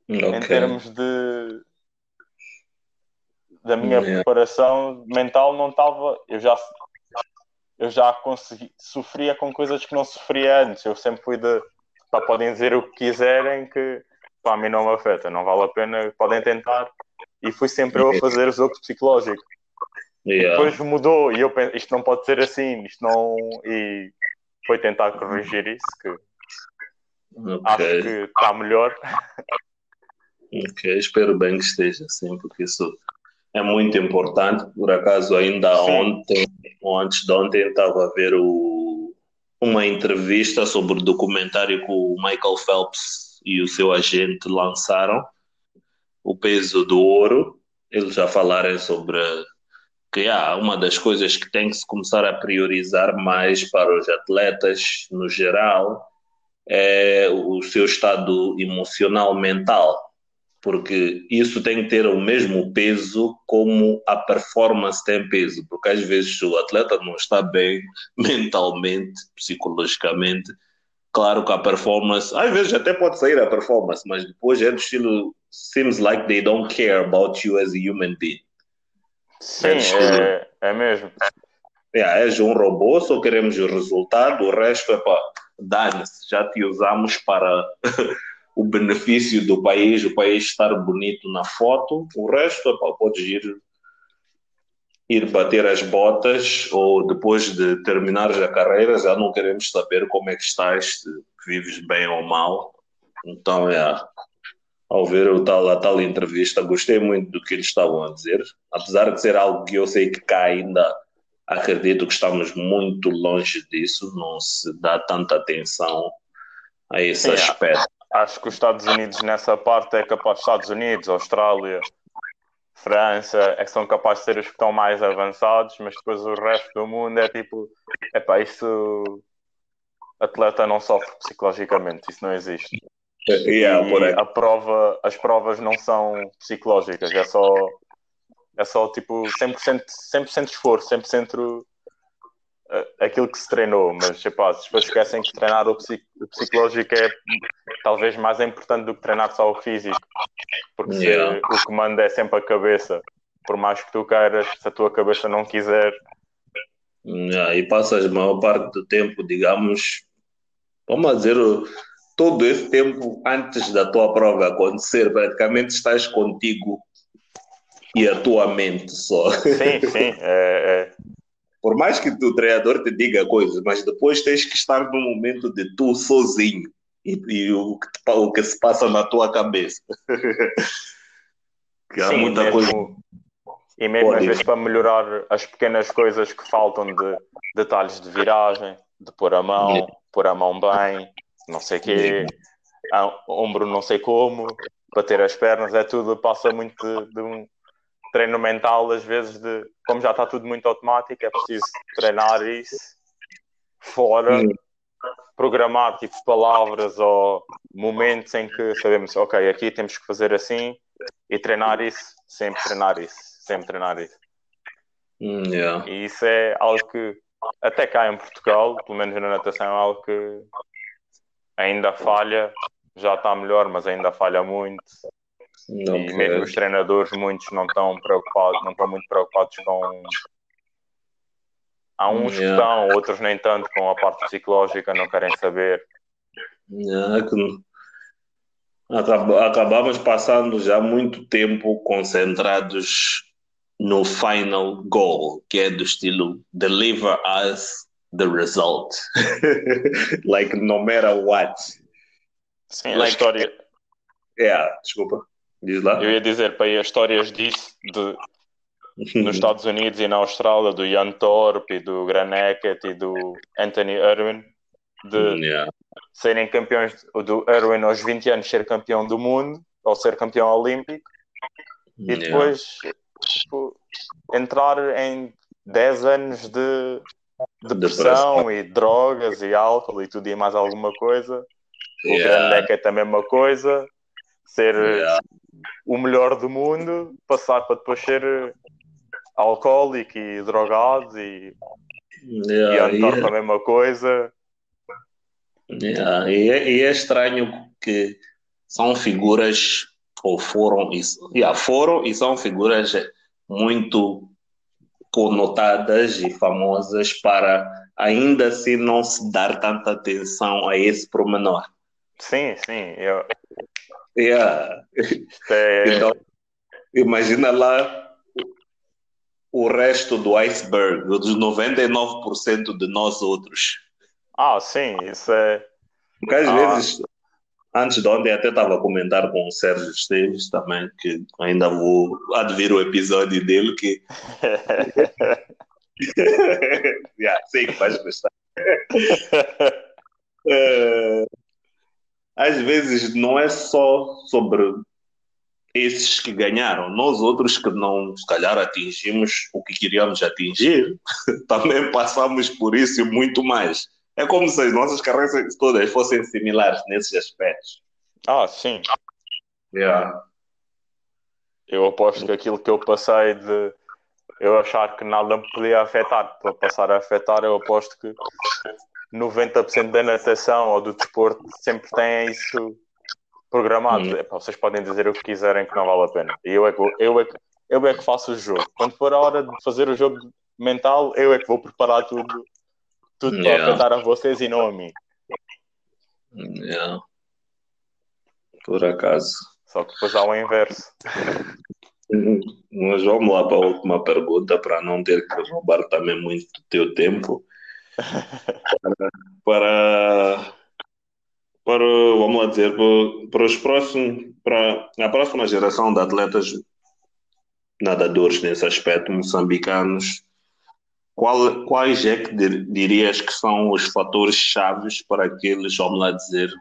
okay. em termos de da minha yeah. preparação mental não estava eu já eu já consegui sofria com coisas que não sofria antes eu sempre fui de pá, podem dizer o que quiserem que pá, a mim não me afeta não vale a pena podem tentar e fui sempre eu a fazer o jogo psicológico yeah. depois mudou e eu pensei, isto não pode ser assim isto não e foi tentar corrigir isso, que okay. acho que está melhor. Ok, espero bem que esteja assim, porque isso é muito importante. Por acaso, ainda Sim. ontem, ou antes de ontem, estava a ver o, uma entrevista sobre o documentário que o Michael Phelps e o seu agente lançaram, O Peso do Ouro. Eles já falaram sobre que há uma das coisas que tem que se começar a priorizar mais para os atletas no geral é o seu estado emocional mental, porque isso tem que ter o mesmo peso como a performance tem peso, porque às vezes o atleta não está bem mentalmente, psicologicamente, claro que a performance, às vezes até pode sair a performance, mas depois é do estilo seems like they don't care about you as a human being. Sim, é, é mesmo. É, és um robô, só queremos o resultado, o resto é para dane-se, já te usamos para o benefício do país, o país estar bonito na foto, o resto é para podes ir, ir bater as botas ou depois de terminares a carreira já não queremos saber como é que estás, se vives bem ou mal. Então é, ao ver o tal, a tal entrevista, gostei muito do que eles estavam a dizer, apesar de ser algo que eu sei que cá ainda acredito que estamos muito longe disso, não se dá tanta atenção a esse aspecto. Acho que os Estados Unidos nessa parte é capaz, Estados Unidos, Austrália, França, é que são capazes de ser os que estão mais avançados, mas depois o resto do mundo é tipo, epá, isso atleta não sofre psicologicamente, isso não existe. Yeah, e por aí. a prova, as provas não são psicológicas, é só, é só tipo 100%, 100 esforço, 100% eh, aquilo que se treinou, mas epá, as pessoas esquecem que treinar o, o psicológico é talvez mais importante do que treinar só o físico, porque se Yeah. o que manda é sempre a cabeça, por mais que tu queiras, se a tua cabeça não quiser, Yeah, e passas a maior parte do tempo, digamos, vamos dizer, todo esse tempo antes da tua prova acontecer, praticamente estás contigo e a tua mente só. sim, sim, é, é, Por mais que o treinador te diga coisas, mas depois tens que estar no momento de tu sozinho e, e o, que te o que se passa na tua cabeça. que há Sim, muita mesmo- coisa. E mesmo Pode. às vezes para melhorar as pequenas coisas que faltam de detalhes de viragem, de pôr a mão, pôr a mão bem, não sei quê, a- ombro não sei como, bater as pernas, é tudo, passa muito de, de um treino mental, às vezes, de como já está tudo muito automático, é preciso treinar isso fora, Hum. programar tipo palavras ou momentos em que sabemos, ok, aqui temos que fazer assim e treinar isso, sempre treinar isso, sempre treinar isso. Hum, yeah. E isso é algo que até cá em Portugal, pelo menos na natação, é algo que ainda falha, já está melhor, mas ainda falha muito. Não e mesmo os treinadores, muitos não estão preocupados, não estão muito preocupados com. Há uns que Yeah. estão, outros nem tanto, com a parte psicológica, não querem saber. É que acaba- acabamos passando já muito tempo concentrados no final goal, que é do estilo deliver us the result. like no matter what. Sim, a Like- história. Yeah, desculpa. Diz lá. Eu ia dizer para as histórias disso, de, nos Estados Unidos e na Austrália, do Jan Thorpe e do Gran Hackett e do Anthony Irwin, de Yeah. serem campeões, do Irwin aos 20 anos ser campeão do mundo, ou ser campeão olímpico, e Yeah. depois tipo, entrar em 10 anos de depressão e drogas e álcool e tudo e mais alguma coisa. O Yeah. Gran Hackett é a mesma coisa, ser Yeah. o melhor do mundo, passar para depois ser alcoólico e drogado e, Yeah, e e andar é- a mesma coisa. Yeah, E, é, e é estranho que são figuras, ou foram, e, yeah, foram e são figuras muito conotadas e famosas para ainda assim não se dar tanta atenção a esse promenor. Sim, sim. Eu, Yeah. isto é- Então, imagina lá o o resto do iceberg, dos 99% de nós outros. Ah, sim, isso é. Porque às Ah. vezes, antes de ontem, até estava a comentar com o Sérgio Esteves também, que ainda vou advir o episódio dele, que yeah, sei que vais gostar. Eh, às vezes não é só sobre esses que ganharam, nós outros que não, se calhar, atingimos o que queríamos atingir, também passamos por isso e muito mais. É como se as nossas carreiras todas fossem similares nesses aspectos. ah, sim. Yeah. Eu aposto que aquilo que eu passei de eu achar que nada me podia afetar para passar a afetar, eu aposto que 90% da natação ou do desporto sempre tem isso programado. Hum. Epá, vocês podem dizer o que quiserem que não vale a pena. E eu é que, eu é que, eu é que faço o jogo. Quando for a hora de fazer o jogo mental, eu é que vou preparar tudo, tudo Yeah. a vocês e não a mim. Yeah. Por acaso. Só que depois há o inverso. Mas vamos lá para a última pergunta, para não ter que roubar também muito do teu tempo. Para, para, vamos lá dizer, para, para os próximos, para a próxima geração de atletas nadadores nesse aspecto, moçambicanos, qual, quais é que dir- dirias que são os fatores chaves para que eles, vamos lá dizer,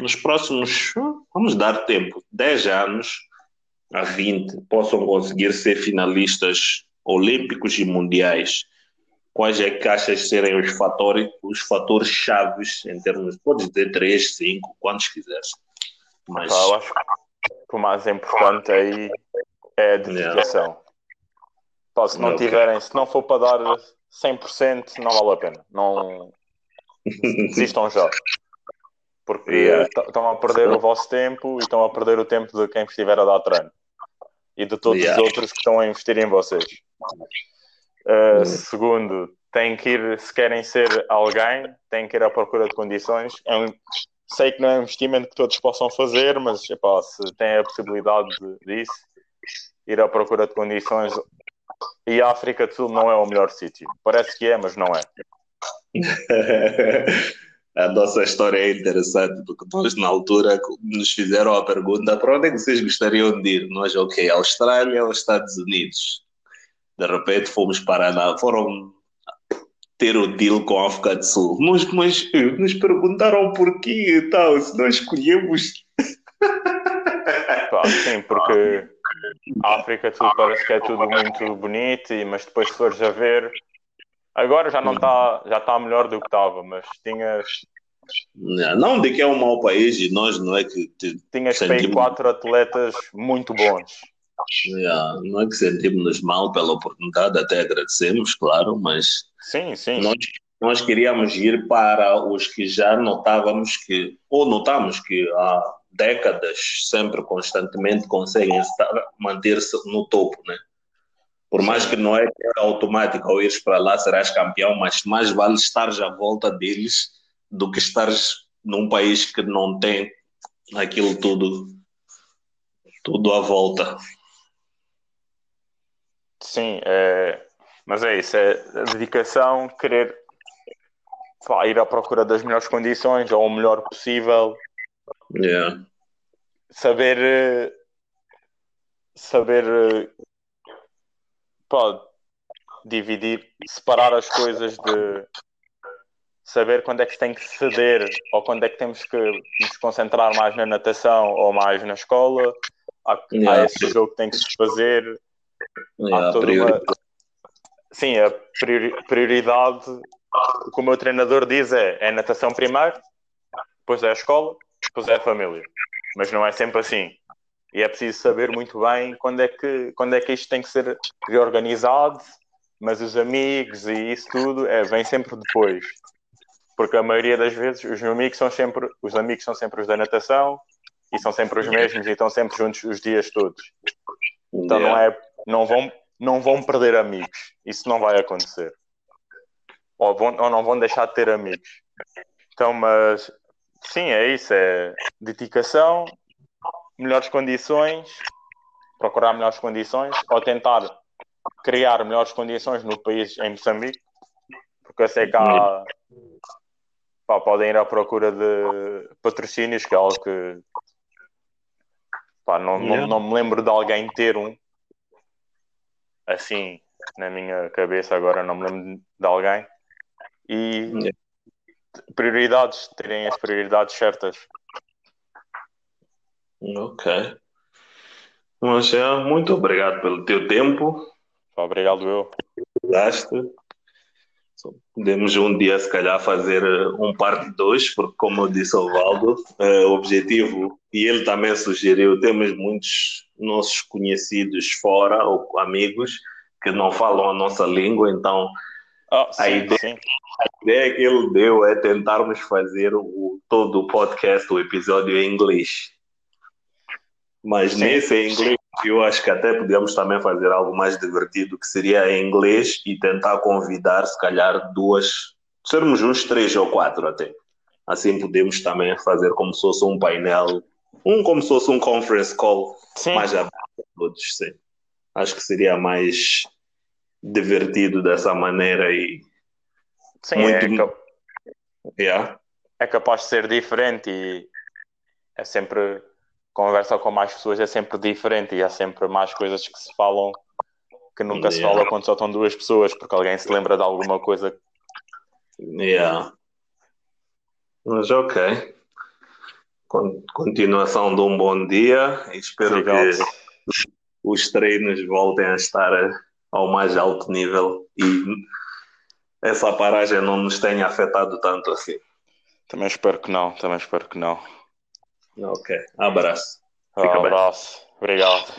nos próximos, vamos dar tempo, 10 anos, a 20 possam conseguir ser finalistas olímpicos e mundiais, quais é que achas serem os fatores, os fatores chaves em termos, podes dizer 3, 5, quantos quiseres. Mas... eu acho que o mais importante aí é a dedicação. Yeah. Pá, se não okay. tiverem, se não for para dar 100%, não vale a pena. Não desistam já. Porque yeah. estão a perder o vosso tempo e estão a perder o tempo de quem estiver a dar treino e de todos yeah. os outros que estão a investir em vocês. Uh, segundo, têm que ir, se querem ser alguém, têm que ir à procura de condições. É um, sei que não é um investimento que todos possam fazer, mas epá, se têm a possibilidade de, disso, ir à procura de condições. E a África do Sul não é o melhor sítio. Parece que é, mas não é. a nossa história é interessante, porque nós, na altura, nos fizeram a pergunta: para onde é que vocês gostariam de ir? Nós, ok, Austrália ou Estados Unidos? De repente fomos para lá, foram ter o deal com a África do Sul. Mas, mas nos perguntaram porquê e tal, se nós escolhemos. Pá, sim, porque a África do Sul parece que é tudo muito bonito, mas depois se fores a ver, agora já não está, já está melhor do que estava, mas tinhas. Não, não de que é um mau país e nós não é que. Te, tinhas sentimos... quatro atletas muito bons. Yeah, não é que sentimos-nos mal pela oportunidade, até agradecemos, claro, mas sim, sim. Nós, nós queríamos ir para os que já notávamos que, ou notamos que há décadas, sempre constantemente conseguem manter-se no topo, né? Por mais que não é automático ao ires para lá serás campeão, mas mais vale estares à volta deles do que estares num país que não tem aquilo tudo tudo à volta. Sim, é, mas é isso, é a dedicação, querer pá, ir à procura das melhores condições ou o melhor possível. Yeah. Saber eh, saber eh, pá, dividir, separar as coisas de saber quando é que tem que ceder ou quando é que temos que nos concentrar mais na natação ou mais na escola. Há, yeah. há esse jogo que tem que se fazer. Yeah, há toda uma... Sim, a prioridade, o que o meu treinador diz é, é natação primeiro, depois é a escola, é a família. Mas não é sempre assim. E é preciso saber muito bem quando é que, quando é que isto tem que ser reorganizado, mas os amigos e isso tudo é, vem sempre depois. Porque a maioria das vezes os amigos são sempre, os amigos são sempre os da natação e são sempre os mesmos e estão sempre juntos os dias todos. Então não é, não vão, não vão perder amigos. Isso não vai acontecer. Ou, vão, ou não vão deixar de ter amigos. Então, mas sim, é isso, é dedicação, melhores condições, procurar melhores condições, ou tentar criar melhores condições no país em Moçambique, porque eu sei que há, pá, podem ir à procura de patrocínios, que é algo que pá, não, não, não me lembro de alguém ter um assim na minha cabeça, agora não me lembro de alguém. E prioridades, terem as prioridades certas. Ok. Mas é, muito obrigado pelo teu tempo. Obrigado eu. Gaste. Podemos um dia, se calhar, fazer eh, um parte 2, porque, como eu disse ao Valdo, uh, o objetivo, e ele também sugeriu, temos muitos nossos conhecidos fora, ou amigos, que não falam a nossa língua, então oh, sim, a, ideia, a, ideia, que ele deu é tentarmos fazer o, todo o podcast, o episódio em inglês. Mas sim. nesse em inglês, eu acho que até podemos também fazer algo mais divertido, que seria em inglês e tentar convidar, se calhar, duas, sermos uns três ou quatro até. Assim podemos também fazer como se fosse um painel, um como se fosse um conference call sim. mais aberto todos, sim. Acho que seria mais divertido dessa maneira e sim, muito... é, cap... yeah. é capaz de ser diferente e é sempre conversa com mais pessoas é sempre diferente e há sempre mais coisas que se falam que nunca yeah. se fala quando só estão duas pessoas, porque alguém se lembra de alguma coisa. Yeah. Mas ok. Continuação de um bom dia. Espero que os treinos voltem a estar ao mais alto nível e essa paragem não nos tenha afetado tanto assim. Também espero que não, também espero que não. Ok, abraço. Um abraço, obrigado.